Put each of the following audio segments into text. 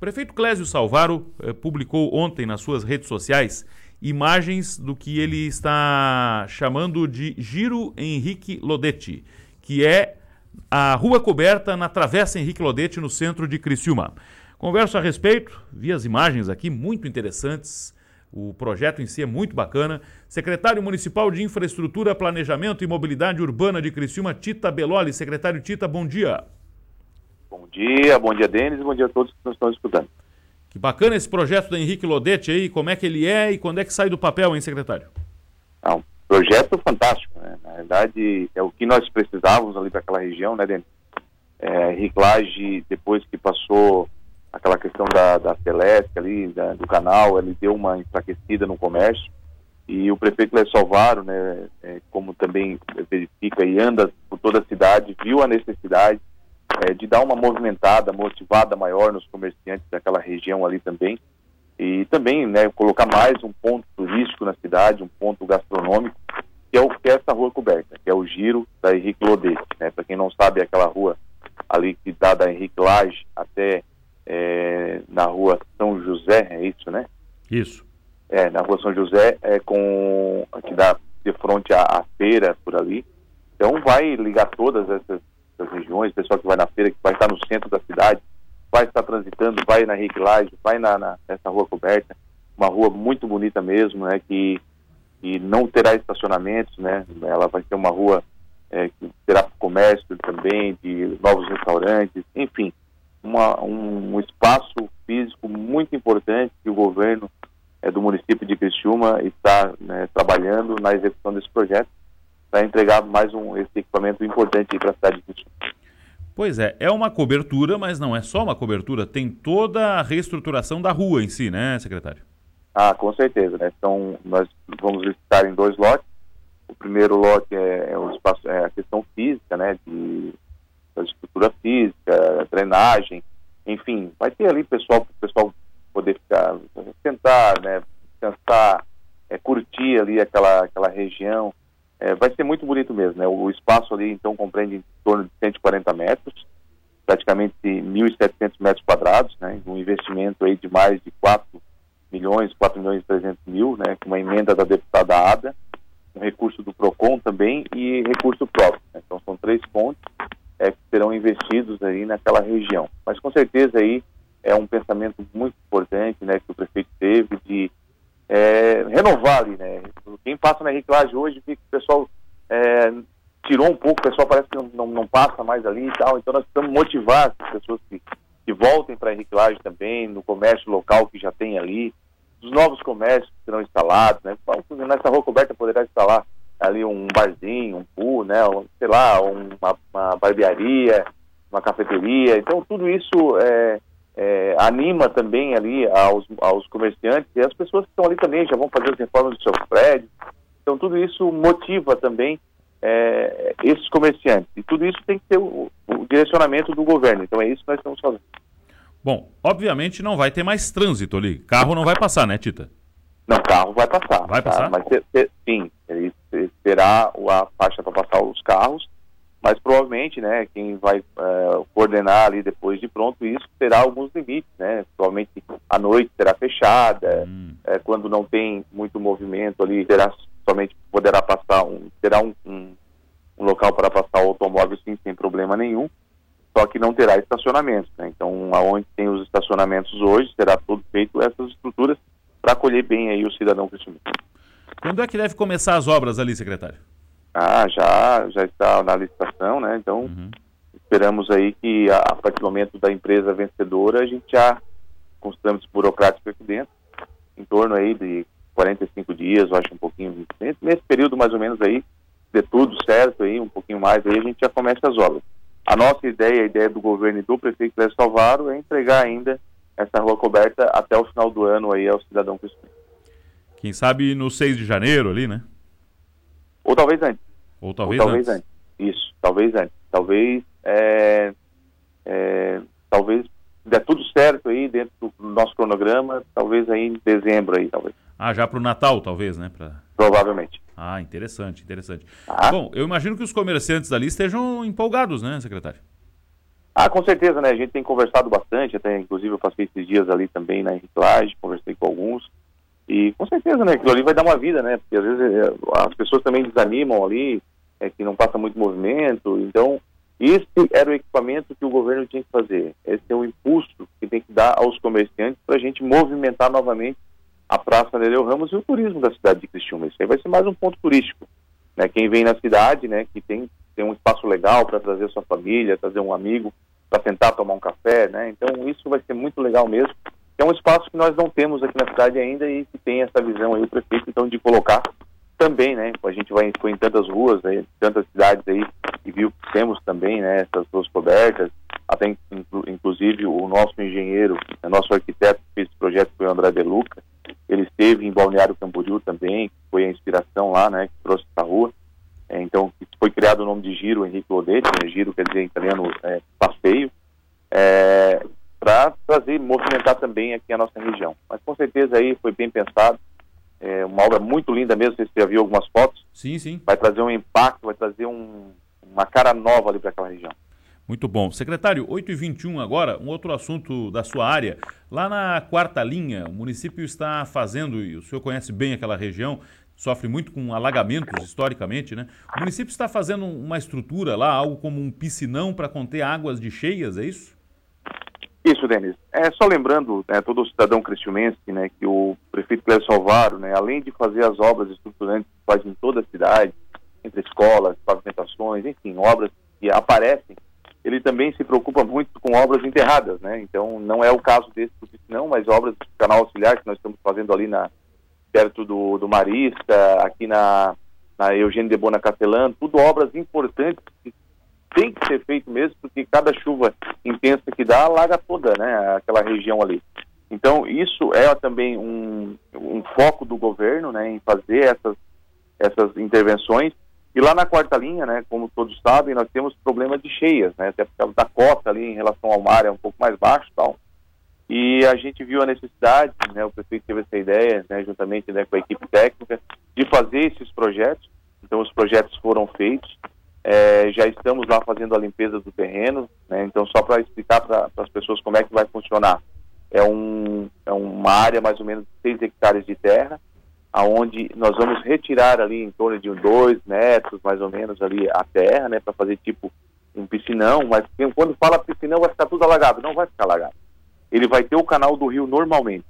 prefeito Clésio Salvaro eh, publicou ontem nas suas redes sociais imagens do que ele está chamando de Giro Henrique Lodetti, que é a rua coberta na Travessa Henrique Lodetti, no centro de Criciúma. Converso a respeito, vi as imagens aqui, muito interessantes. O projeto em si é muito bacana. Secretário Municipal de Infraestrutura, Planejamento e Mobilidade Urbana de Criciúma, Tita Beloli. Secretário Tita, bom dia. Bom dia, bom dia, Denis, bom dia a todos que nos estão escutando. Que bacana esse projeto do Henrique Lodete aí, como é que ele é e quando é que sai do papel, hein, secretário? É um projeto fantástico, né? Na verdade, é o que nós precisávamos ali para aquela região, né, Denis? É, reciclagem, depois que passou aquela questão da, da ali, da, do canal, ele deu uma enfraquecida no comércio. E o prefeito Léo Salvaro, né, é, como também verifica e anda por toda a cidade, viu a necessidade é, de dar uma movimentada, motivada maior nos comerciantes daquela região ali também. E também né, colocar mais um ponto turístico na cidade, um ponto gastronômico, que é, o, que é essa rua coberta, que é o giro da Henrique Lodete. Né? Para quem não sabe, é aquela rua ali que dá da Henrique Lage até é, na rua São José, é isso, né? Isso. É, na rua São José, é com que dá de frente à, à feira por ali. Então vai ligar todas essas das regiões, pessoal que vai na feira, que vai estar no centro da cidade, vai estar transitando, vai na Riquilagem, vai na, na, nessa rua coberta, uma rua muito bonita mesmo, né, que, que não terá estacionamentos, né, ela vai ser uma rua é, que terá comércio também, de novos restaurantes, enfim, uma, um, um espaço físico muito importante que o governo é, do município de Criciúma está né, trabalhando na execução desse projeto para entregar mais um esse equipamento importante para a cidade de Criciúma. Pois é, é uma cobertura, mas não é só uma cobertura, tem toda a reestruturação da rua em si, né, secretário? Ah, com certeza, né? Então, nós vamos visitar em dois lotes. O primeiro lote é, é o espaço, é a questão física, né, de da estrutura física, drenagem, enfim, vai ter ali pessoal para o pessoal poder ficar, sentar, né, descansar, é, curtir ali aquela, aquela região, é, vai ser muito bonito mesmo, né? O espaço ali, então, compreende em torno de 140 metros, praticamente 1.700 metros quadrados, né? Um investimento aí de mais de 4 milhões, 4 milhões e 300 mil, né? Com uma emenda da deputada Ada, um recurso do PROCON também e recurso próprio. Né? Então, são três pontos é, que serão investidos aí naquela região. Mas, com certeza, aí é um pensamento muito importante, né? Que o prefeito teve de é, renovar ali, né? Quem passa na reciclagem hoje, que o pessoal é, tirou um pouco, o pessoal parece que não, não, não, passa mais ali e tal, então nós precisamos motivar as pessoas que, que voltem para a reciclagem também, no comércio local que já tem ali, os novos comércios que serão instalados, né? Nessa rua coberta poderá instalar ali um barzinho, um pool, né? Sei lá, uma, uma barbearia, uma cafeteria, então tudo isso é, é, anima também ali aos, aos comerciantes e as pessoas que estão ali também já vão fazer as reformas dos seus prédios. Então tudo isso motiva também é, esses comerciantes. E tudo isso tem que ter o, o, direcionamento do governo. Então é isso que nós estamos fazendo. Bom, obviamente não vai ter mais trânsito ali. Carro não vai passar, né, Tita? Não, carro vai passar. Vai tá? passar? Mas sim, ele terá a faixa para passar os carros mas provavelmente, né, quem vai uh, coordenar ali depois de pronto isso terá alguns limites, né, provavelmente a noite será fechada, hum. uh, quando não tem muito movimento ali, terá somente poderá passar um, terá um, um, um, local para passar o automóvel sim, sem problema nenhum, só que não terá estacionamento, né, então aonde tem os estacionamentos hoje, será tudo feito essas estruturas para acolher bem aí o cidadão cristiano. Quando é que deve começar as obras ali, secretário? Ah, já, já está na licitação, né? Então, uhum. esperamos aí que a, a partir do momento da empresa vencedora, a gente já, com os trâmites burocráticos aqui dentro, em torno aí de 45 dias, eu acho um pouquinho, nesse período mais ou menos aí, de tudo certo aí, um pouquinho mais aí, a gente já começa as obras. A nossa ideia, a ideia do governo e do prefeito Clécio Salvaro é entregar ainda essa rua coberta até o final do ano aí ao cidadão cristão. Quem sabe no 6 de janeiro ali, né? Ou talvez antes. Ou talvez, Ou talvez antes. antes. Isso, talvez antes. Talvez, é, é, talvez der tudo certo aí dentro do nosso cronograma, talvez aí em dezembro aí, talvez. Ah, já para o Natal, talvez, né? Pra... Provavelmente. Ah, interessante, interessante. Ah. Bom, eu imagino que os comerciantes ali estejam empolgados, né, secretário? Ah, com certeza, né? A gente tem conversado bastante, até inclusive eu passei esses dias ali também na reciclagem, conversei com alguns. E com certeza, né? Aquilo ali vai dar uma vida, né? Porque às vezes é, as pessoas também desanimam ali, é, que não passa muito movimento. Então, esse era o equipamento que o governo tinha que fazer. Esse é o impulso que tem que dar aos comerciantes para a gente movimentar novamente a Praça Nereu Ramos e o turismo da cidade de Criciúma. Isso aí vai ser mais um ponto turístico. Né? Quem vem na cidade, né, que tem, tem um espaço legal para trazer sua família, trazer um amigo, para sentar tomar um café, né? Então isso vai ser muito legal mesmo. É um espaço que nós não temos aqui na cidade ainda e que tem essa visão aí o prefeito então de colocar também, né? A gente vai foi em tantas ruas, aí, tantas cidades aí e viu que temos também, né? Essas ruas cobertas, até inclu, inclusive o nosso engenheiro, o nosso arquiteto que fez esse projeto foi o André De Luca. Ele esteve em Balneário Camboriú também, foi a inspiração lá, né? Que trouxe essa rua. É, então foi criado o nome de Giro Henrique Lodetti, né? Giro quer dizer italiano é, passeio. É, para trazer, movimentar também aqui a nossa região. Mas com certeza aí foi bem pensado, é uma obra muito linda mesmo, você já viu algumas fotos. Sim, sim. Vai trazer um impacto, vai trazer um, uma cara nova ali para aquela região. Muito bom. Secretário, 8h21 agora, um outro assunto da sua área. Lá na quarta linha, o município está fazendo, e o senhor conhece bem aquela região, sofre muito com alagamentos historicamente, né? O município está fazendo uma estrutura lá, algo como um piscinão para conter águas de cheias, é isso? Isso, Denis. É, só lembrando, né, todo cidadão cristiumense, né, que o prefeito Cléber Salvaro, né, além de fazer as obras estruturantes que faz em toda a cidade, entre escolas, pavimentações, enfim, obras que aparecem, ele também se preocupa muito com obras enterradas, né? Então, não é o caso desse não, mas obras do canal auxiliar que nós estamos fazendo ali na perto do, do Marista, aqui na, na Eugênio de Bona tudo obras importantes que tem que ser feito mesmo, cada chuva intensa que dá, alaga toda né, aquela região ali. Então, isso é também um, um foco do governo né, em fazer essas, essas intervenções. E lá na quarta linha, né, como todos sabem, nós temos problema de cheias, né, até por causa da cota ali em relação ao mar é um pouco mais baixo tal. E a gente viu a necessidade, né, o prefeito teve essa ideia, né, juntamente né, com a equipe técnica, de fazer esses projetos. Então, os projetos foram feitos é, já estamos lá fazendo a limpeza do terreno, né? então só para explicar para as pessoas como é que vai funcionar. É, um, é uma área mais ou menos de 6 hectares de terra, aonde nós vamos retirar ali em torno de 2 metros, mais ou menos, ali a terra, né, para fazer tipo um piscinão, mas quando fala piscinão vai ficar tudo alagado, não vai ficar alagado. Ele vai ter o canal do rio normalmente.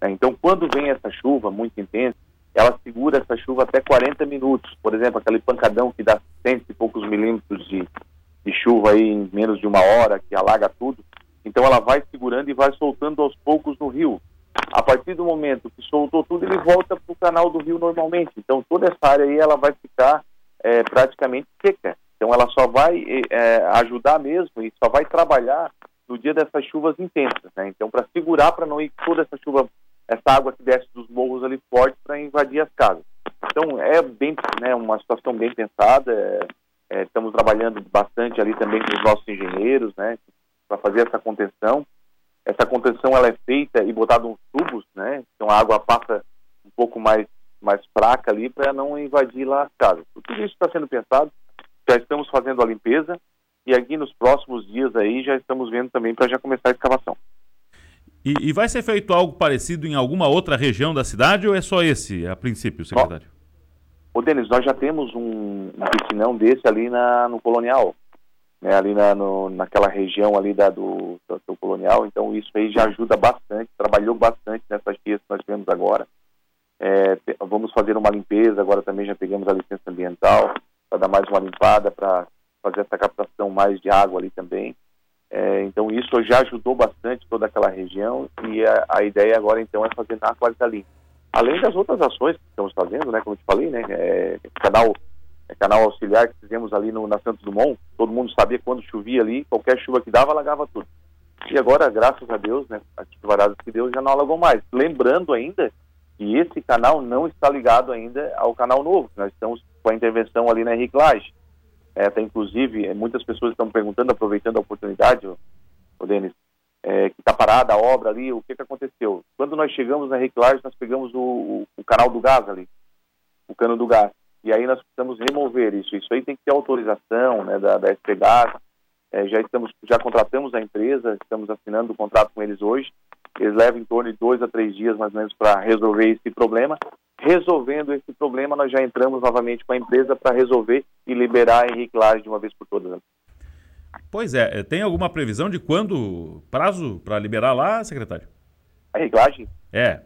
Né? Então, quando vem essa chuva muito intensa, ela segura essa chuva até 40 minutos. Por exemplo, aquele pancadão que dá cento e poucos milímetros de, de chuva aí em menos de uma hora, que alaga tudo. Então ela vai segurando e vai soltando aos poucos no rio. A partir do momento que soltou tudo, ele volta para o canal do rio normalmente. Então toda essa área aí ela vai ficar é, praticamente seca. Então ela só vai é, ajudar mesmo e só vai trabalhar no dia dessas chuvas intensas. Né? Então para segurar para não ir toda essa chuva essa água que desce dos morros ali forte para invadir as casas. Então é bem, né, uma situação bem pensada. É, é, estamos trabalhando bastante ali também com os nossos engenheiros, né, para fazer essa contenção. Essa contenção ela é feita e botada uns tubos, né, então a água passa um pouco mais mais fraca ali para não invadir lá as casas. Tudo isso está sendo pensado. Já estamos fazendo a limpeza e aqui nos próximos dias aí já estamos vendo também para já começar a escavação. E, e, vai ser feito algo parecido em alguma outra região da cidade ou é só esse a princípio, secretário? Ô, Denis, nós já temos um, um piscinão desse ali na, no Colonial, né, ali na, no, naquela região ali da, do, do, do, Colonial, então isso aí já ajuda bastante, trabalhou bastante nessas dias que nós tivemos agora. É, vamos fazer uma limpeza, agora também já pegamos a licença ambiental, para dar mais uma limpada, para fazer essa captação mais de água ali também. É, então isso já ajudou bastante toda aquela região e a, a, ideia agora então é fazer na quarta linha. Além das outras ações que estamos fazendo, né, como eu te falei, né, é, canal, é, canal auxiliar que fizemos ali no, na Santos Dumont, todo mundo sabia quando chovia ali, qualquer chuva que dava, alagava tudo. E agora, graças a Deus, né, as chuvaradas que deu já não alagou mais. Lembrando ainda que esse canal não está ligado ainda ao canal novo, nós estamos com a intervenção ali na Henrique Lage. É, até inclusive, muitas pessoas estão perguntando, aproveitando a oportunidade, o, Denis, é, que está parada a obra ali, o que, que aconteceu? Quando nós chegamos na reciclagem, nós pegamos o, o, canal do gás ali, o cano do gás, e aí nós precisamos remover isso. Isso aí tem que ter autorização né, da, da SPGás, é, já estamos, já contratamos a empresa, estamos assinando o contrato com eles hoje. Eles levam em torno de dois a três dias mais ou menos para resolver esse problema. Resolvendo esse problema, nós já entramos novamente com a empresa para resolver e liberar a Henrique Laje de uma vez por todas. Pois é, tem alguma previsão de quando, prazo para liberar lá, secretário? A Henrique É.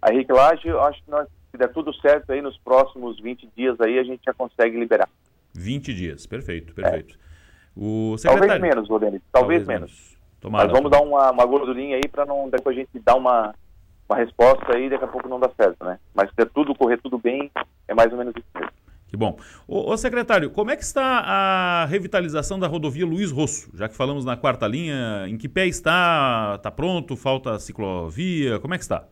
A Henrique Laje, eu acho que nós, se der tudo certo aí nos próximos 20 dias aí, a gente já consegue liberar. 20 dias, perfeito, perfeito. É. O secretário... Talvez menos, Rodrigo, talvez, talvez menos. menos. Tomara, Mas vamos dar uma, uma gordurinha aí para não depois a gente dar uma, uma resposta aí daqui a pouco não dá certo, né? Mas se tudo correr tudo bem, é mais ou menos isso mesmo. Que bom. Ô, ô, secretário, como é que está a revitalização da rodovia Luiz Rosso? Já que falamos na quarta linha, em que pé está? Está pronto? Falta ciclovia? Como é que está?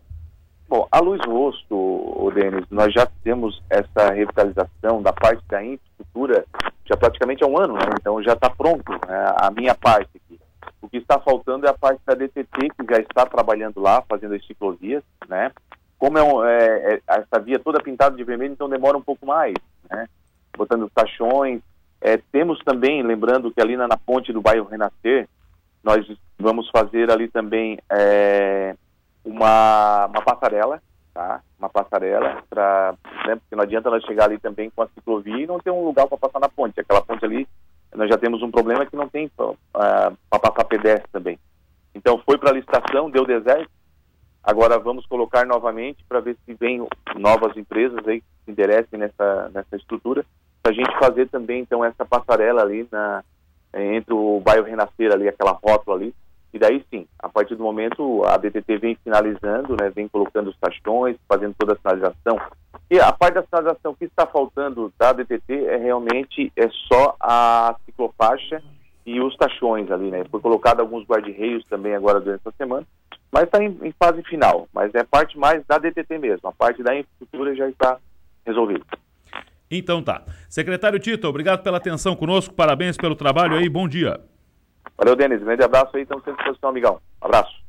Bom, a Luiz Rosso, o Denis, nós já temos essa revitalização da parte da infraestrutura já praticamente há um ano, né? Então já está pronto né? a minha parte aqui. O que está faltando é a parte da DTT, que já está trabalhando lá, fazendo as ciclovias, né? Como é, um, é, é essa via toda pintada de vermelho, então demora um pouco mais, né? Botando os caixões. É, temos também, lembrando que ali na, na, ponte do bairro Renascer, nós vamos fazer ali também é, uma, uma passarela, tá? Uma passarela para, né, porque não adianta nós chegar ali também com a ciclovia e não ter um lugar para passar na ponte. Aquela ponte ali, nós já temos um problema que não tem uh, para passar pedestre também. Então foi para a licitação, deu deserto. Agora vamos colocar novamente para ver se vem novas empresas aí que se interessem nessa nessa estrutura, para a gente fazer também então essa passarela ali na entre o bairro Renascer ali, aquela rótula ali, e daí sim, a partir do momento a BTT vem finalizando, né, vem colocando os taxões, fazendo toda a sinalização. E a parte da sinalização que está faltando da BTT é realmente é só a ciclofaixa e os taxões ali, né? Foi colocado alguns guarda-reios também agora durante a semana, mas está em, em, fase final. Mas é parte mais da DTT mesmo. A parte da infraestrutura já está resolvida. Então tá. Secretário Tito, obrigado pela atenção conosco, parabéns pelo trabalho aí, bom dia. Valeu, Denis. Grande abraço aí, estamos sempre à disposição, amigão. Abraço.